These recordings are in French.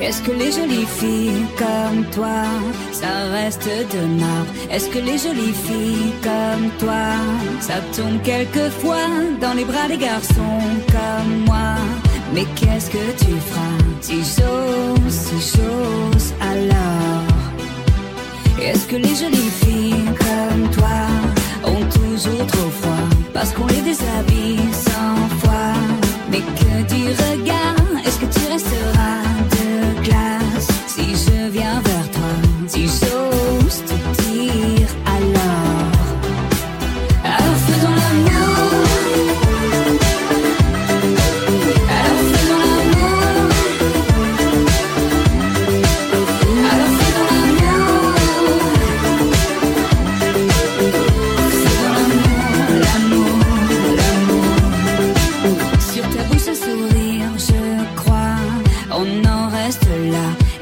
Est-ce que les jolies filles comme toi, ça reste de marbre? Est-ce que les jolies filles comme toi, ça tombe quelquefois dans les bras des garçons comme moi? Mais qu'est-ce que tu feras si j'ose, si j'ose alors? Est-ce que les jolies filles comme toi ont toujours trop froid Parce qu'on les déshabille?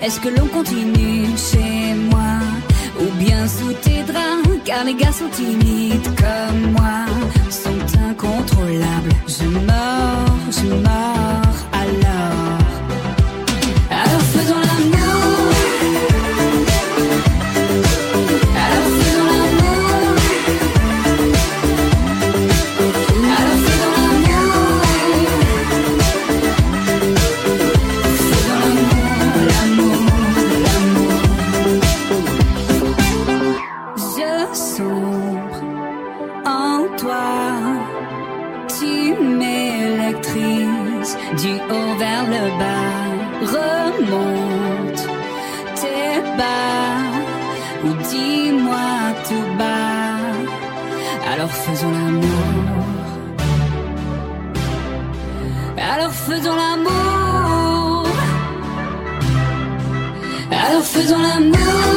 Est-ce que l'on continue chez moi Ou bien sous tes draps? Car les gars sont timides comme moi Sont incontrôlables. Je mords, je toi Tu m'électrises du haut vers le bas Remonte tes bas Ou dis-moi tout bas Alors faisons l'amour alors faisons l'amour. Alors faisons l'amour.